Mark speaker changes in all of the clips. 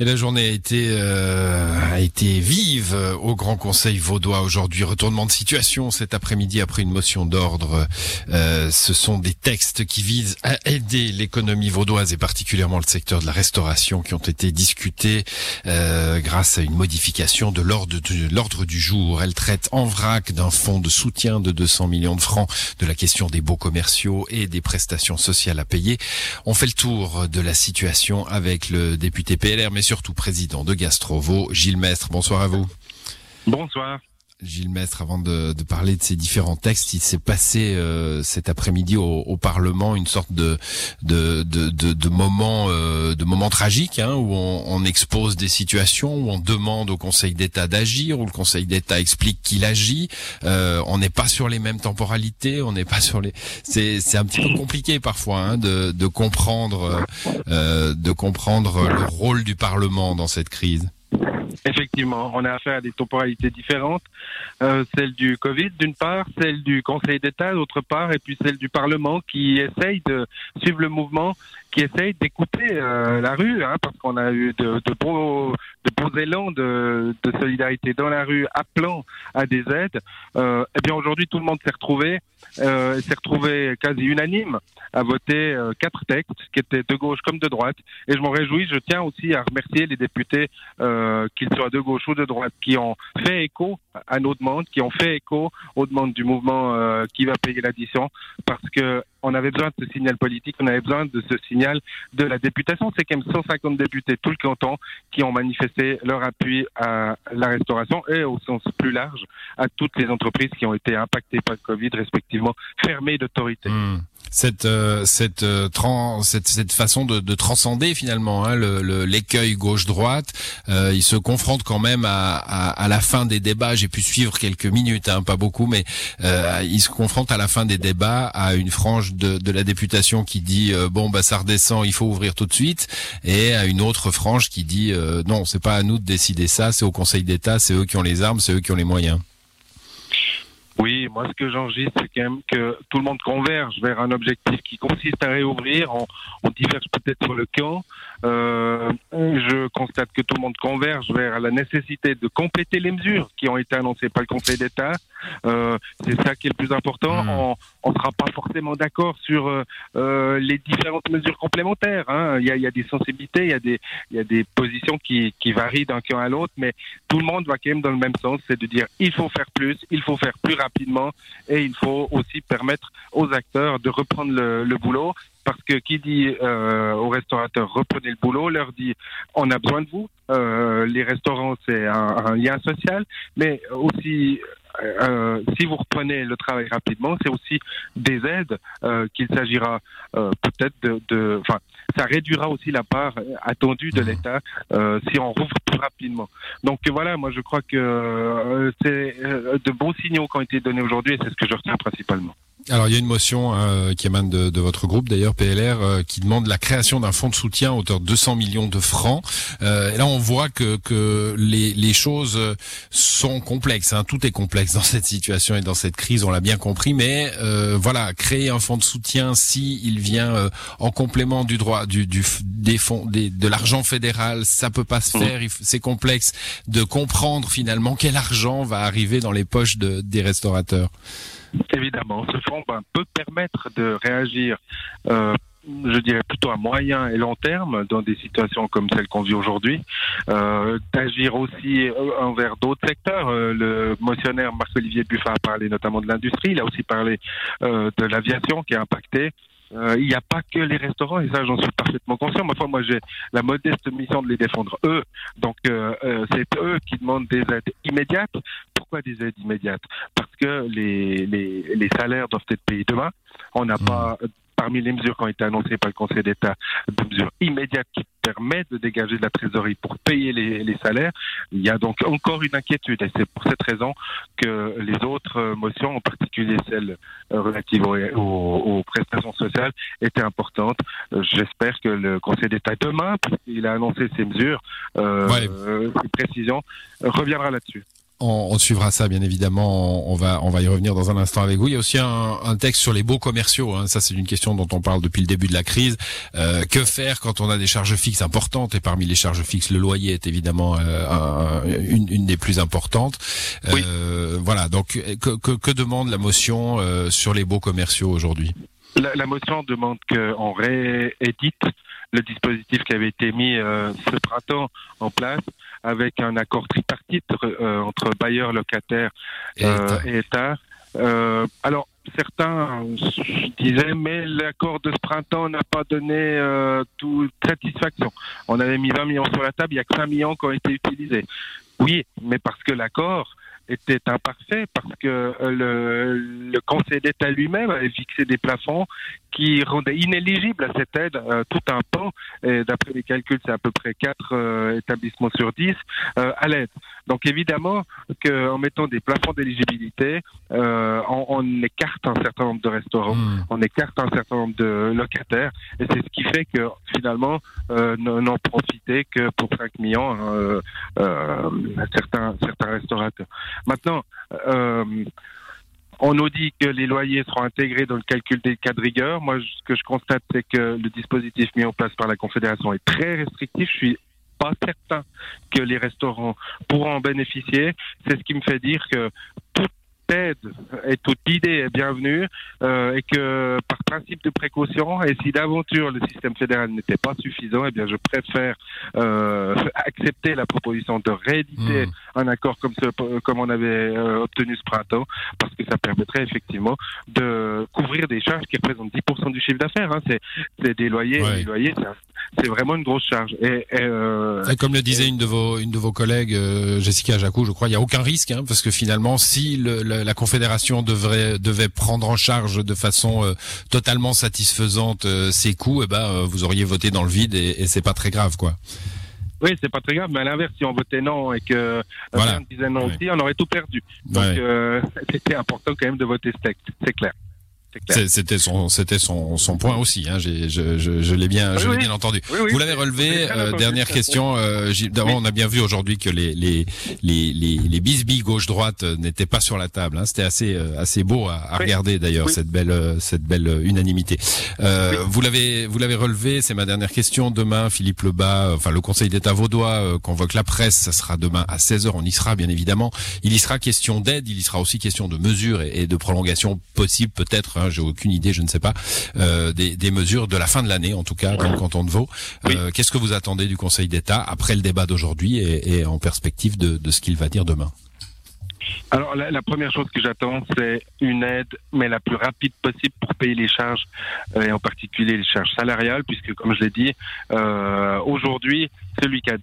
Speaker 1: Et la journée a été euh, a été vive au Grand Conseil vaudois aujourd'hui. Retournement de situation cet après-midi après une motion d'ordre. Euh, ce sont des textes qui visent à aider l'économie vaudoise et particulièrement le secteur de la restauration qui ont été discutés euh, grâce à une modification de l'ordre du jour. Elle traite en vrac d'un fonds de soutien de 200 millions de francs, de la question des baux commerciaux et des prestations sociales à payer. On fait le tour de la situation avec le député PLR surtout président de Gastrovo, Gilles Mestre. Bonsoir à vous.
Speaker 2: Bonsoir.
Speaker 1: Gilles Mestre, avant de, parler de ces différents textes, il s'est passé euh, cet après-midi au, Parlement une sorte de de de, de, moment euh, de moment tragique hein, où on, expose des situations où on demande au Conseil d'État d'agir, où le Conseil d'État explique qu'il agit. Euh, on n'est pas sur les mêmes temporalités, on n'est pas sur les. C'est c'est un petit peu compliqué parfois hein, de de comprendre de comprendre le rôle du Parlement dans cette crise.
Speaker 2: Effectivement, on a affaire à des temporalités différentes, euh, celle du Covid d'une part, celle du Conseil d'État d'autre part, et puis celle du Parlement qui essaye de suivre le mouvement, qui essaye d'écouter euh, la rue, hein, parce qu'on a eu de, de, beaux, de beaux élans de, de, solidarité dans la rue, appelant à des aides. Euh, eh bien aujourd'hui, tout le monde s'est retrouvé, euh, s'est retrouvé quasi unanime à voter euh, quatre textes qui étaient de gauche comme de droite, et je m'en réjouis. Je tiens aussi à remercier les députés euh, qu'ils soient de gauche ou de droite, qui ont fait écho à nos demandes, qui ont fait écho aux demandes du mouvement euh, qui va payer l'addition, parce que on avait besoin de ce signal politique, on avait besoin de ce signal de la députation. C'est quand même 150 députés tout le canton qui ont manifesté leur appui à la restauration et au sens plus large à toutes les entreprises qui ont été impactées par le Covid, respectivement fermées d'autorité.
Speaker 1: Hmm cette euh, cette, euh, cette, cette façon de, de transcender finalement hein, l'écueil gauche-droite. Euh, il se confronte quand même à, à, à, la fin des débats. J'ai pu suivre quelques minutes, hein, pas beaucoup, mais euh, il se confronte à la fin des débats à une frange de, de la députation qui dit euh, bon bah ça redescend, il faut ouvrir tout de suite, et à une autre frange qui dit non, c'est pas à nous de décider ça, c'est au Conseil d'État, c'est eux qui ont les armes, c'est eux qui ont les moyens.
Speaker 2: Oui, moi ce que j'enregistre, c'est quand même que tout le monde converge vers un objectif qui consiste à réouvrir. On, on diverge peut-être sur le camp. Euh, je constate que tout le monde converge vers la nécessité de compléter les mesures qui ont été annoncées par le Conseil d'État. Euh, c'est ça qui est le plus important. Hmm. On ne sera pas forcément d'accord sur euh, euh, les différentes mesures complémentaires. Hein. Il, y a, il, y a, des sensibilités, il y a des, il y a des positions qui, qui varient d'un camp à l'autre, mais tout le monde va quand même dans le même sens, c'est de dire il faut faire plus, il faut faire plus rapidement et il faut aussi permettre aux acteurs de reprendre le, le boulot parce que qui dit euh, aux restaurateurs reprenez le boulot, leur dit on a besoin de vous. Euh, les restaurants c'est un, un, lien social, mais aussi euh, si vous reprenez le travail rapidement, c'est aussi des aides euh, qu'il s'agira euh, peut-être de, enfin, ça réduira aussi la part attendue de mmh. l'État si on rouvre plus rapidement. Donc voilà, moi je crois que c'est de bons signaux qui ont été donnés aujourd'hui et c'est ce que je retiens principalement.
Speaker 1: Alors il y a une motion euh, qui émane de, de, votre groupe d'ailleurs PLR euh, qui demande la création d'un fonds de soutien à hauteur de 200 millions de francs. Euh, et là on voit que, que les, les choses sont complexes. Hein. Tout est complexe dans cette situation et dans cette crise, on l'a bien compris. Mais euh, voilà, créer un fonds de soutien si il vient en complément du droit du, du des fonds des, de l'argent fédéral, ça peut pas se mmh. faire. C'est complexe de comprendre finalement quel argent va arriver dans les poches de, des restaurateurs.
Speaker 2: Évidemment, ce fonds peut permettre de réagir euh, je dirais plutôt à moyen et long terme dans des situations comme celle qu'on vit aujourd'hui, euh, d'agir aussi euh, envers d'autres secteurs. Euh, le motionnaire Marc-Olivier Buffin a parlé notamment de l'industrie, il a aussi parlé euh, de l'aviation qui est impactée. Euh, il n'y a pas que les restaurants, et ça j'en suis parfaitement conscient. Ma foi, moi j'ai la modeste mission de les défendre eux. Donc euh, euh, c'est eux qui demandent des aides immédiates. Pourquoi des aides immédiates? Parce que les, les, les salaires doivent être payés demain. On n'a mmh. pas parmi les mesures qui ont été annoncées par le Conseil d'État, des mesures immédiates qui permettent de dégager de la trésorerie pour payer les, salaires. Il y a donc encore une inquiétude et c'est pour cette raison que les autres motions, en particulier celles relatives aux, prestations sociales, étaient importantes. J'espère que le Conseil d'État demain, puisqu'il a annoncé ces mesures, euh, ces précisions, reviendra là-dessus.
Speaker 1: On, on, suivra ça bien évidemment. On, va on va y revenir dans un instant avec vous. Il y a aussi un, un texte sur les baux commerciaux. Hein. Ça c'est une question dont on parle depuis le début de la crise. Euh, que faire quand on a des charges fixes importantes? Et parmi les charges fixes le loyer est évidemment euh, une, une, des plus importantes. Euh, voilà. Donc que, que, que, demande la motion euh, sur les baux commerciaux aujourd'hui?
Speaker 2: La, la, motion demande qu'on réédite le dispositif qui avait été mis euh, ce printemps en place avec un accord tripartite euh, entre bailleurs, locataires euh, et État. Euh, alors, certains disaient, mais l'accord de ce printemps n'a pas donné euh, toute satisfaction. On avait mis 20 millions sur la table, il n'y a que 5 millions qui ont été utilisés. Oui, mais parce que l'accord était imparfait parce que euh, le, le Conseil d'État lui-même avait fixé des plafonds qui rendaient inéligible à cette aide euh, tout un pan, et d'après les calculs, c'est à peu près 4 euh, établissements sur 10 euh, à l'aide. Donc évidemment qu'en mettant des plafonds d'éligibilité, on, on, écarte un certain nombre de restaurants, mmh. on écarte un certain nombre de locataires, et c'est ce qui fait que finalement, n'en profitaient que pour 5 millions certains, certains restaurateurs. Maintenant, on nous dit que les loyers seront intégrés dans le calcul des cas de rigueur. Moi, ce que je constate, c'est que le dispositif mis en place par la Confédération est très restrictif. Je suis pas certain que les restaurants pourront en bénéficier. C'est ce qui me fait dire que toute aide et toute idée est bienvenue euh, et que par principe de précaution, et si d'aventure le système fédéral n'était pas suffisant, eh bien je préfère euh, accepter la proposition de rééditer mmh. Un accord comme ce, comme on avait euh, obtenu ce printemps, parce que ça permettrait effectivement de couvrir des charges qui représentent 10% du chiffre d'affaires. Hein. C'est des loyers, ouais. des loyers, c'est vraiment une grosse charge. Et, et, euh,
Speaker 1: et comme le disait et... une de vos une de vos collègues, euh, Jessica Jacou, je crois, il n'y a aucun risque, hein, parce que finalement, si le, la Confédération devrait devait prendre en charge de façon euh, totalement satisfaisante euh, ces coûts, eh ben vous auriez voté dans le vide et, et c'est pas très grave, quoi.
Speaker 2: Oui, c'est pas très grave, mais à l'inverse, si on votait non et que
Speaker 1: voilà.
Speaker 2: on disait non aussi, on aurait tout perdu. Donc, ouais. euh, c'était important quand même de voter ce texte, c'est clair.
Speaker 1: C'était son, c'était son, son point aussi. Hein. je, je, je l'ai bien, oui, je l'ai bien entendu.
Speaker 2: Oui,
Speaker 1: Vous l'avez relevé. Euh, dernière question. Euh, D'abord, on a bien vu aujourd'hui que les les les les, les bisbilles gauche droite n'étaient pas sur la table. Hein. C'était assez euh, assez beau à, à regarder d'ailleurs cette belle euh, cette belle unanimité. Euh, vous l'avez vous l'avez relevé. C'est ma dernière question. Demain, Philippe Lebas, enfin le Conseil d'État vaudois convoque la presse. Ça sera demain à 16 h On y sera bien évidemment. Il y sera question d'aide. Il y sera aussi question de mesures et, et de prolongation possible peut-être. Hein, j'ai aucune idée, je ne sais pas, euh, des, des, mesures de la fin de l'année, en tout cas, dans le canton de Vaud. Oui. Euh, Qu'est-ce que vous attendez du Conseil d'État après le débat d'aujourd'hui et, et, en perspective de, de ce qu'il va dire demain?
Speaker 2: Alors, la, première chose que j'attends, c'est une aide, mais la plus rapide possible pour payer les charges, euh, et en particulier les charges salariales, puisque, comme je l'ai dit, euh, aujourd'hui, celui qui a,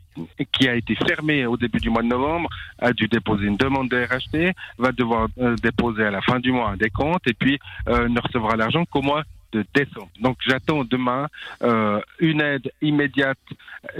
Speaker 2: qui a, été fermé au début du mois de novembre a dû déposer une demande de RHT, va devoir euh, déposer à la fin du mois un décompte, et puis euh, ne recevra l'argent qu'au mois Donc j'attends demain euh, une aide immédiate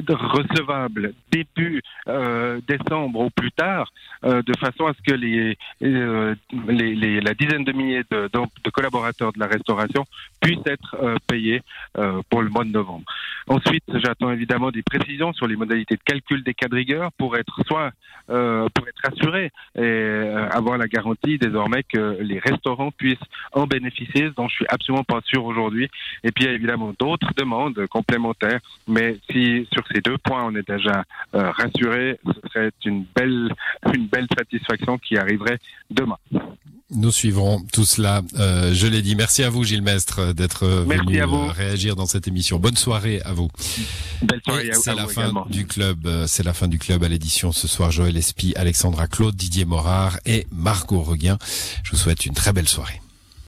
Speaker 2: recevable début euh, décembre au plus tard, euh, de façon à ce que les, euh, les, la dizaine de milliers de, collaborateurs de la restauration puissent être euh, payés euh, pour le mois de novembre. Ensuite, j'attends évidemment des précisions sur les modalités de calcul des cas de rigueur pour être soit pour être assuré et avoir la garantie désormais que les restaurants puissent en bénéficier, dont je suis absolument pas sûr aujourd'hui. Et puis il y a évidemment d'autres demandes complémentaires, mais si sur ces deux points on est déjà euh, rassuré, ce serait une belle, une belle satisfaction qui arriverait demain.
Speaker 1: Nous suivrons tout cela. Euh, je l'ai dit. Merci à vous, Gilles Mestre, d'être venu euh, réagir dans cette émission. Bonne soirée à vous.
Speaker 2: Belle soirée
Speaker 1: C'est la fin
Speaker 2: également.
Speaker 1: du club. Euh, c'est la fin du club à l'édition ce soir. Joël Espy, Alexandra Claude, Didier Morard et Margot Reguin. Je vous souhaite une très belle soirée.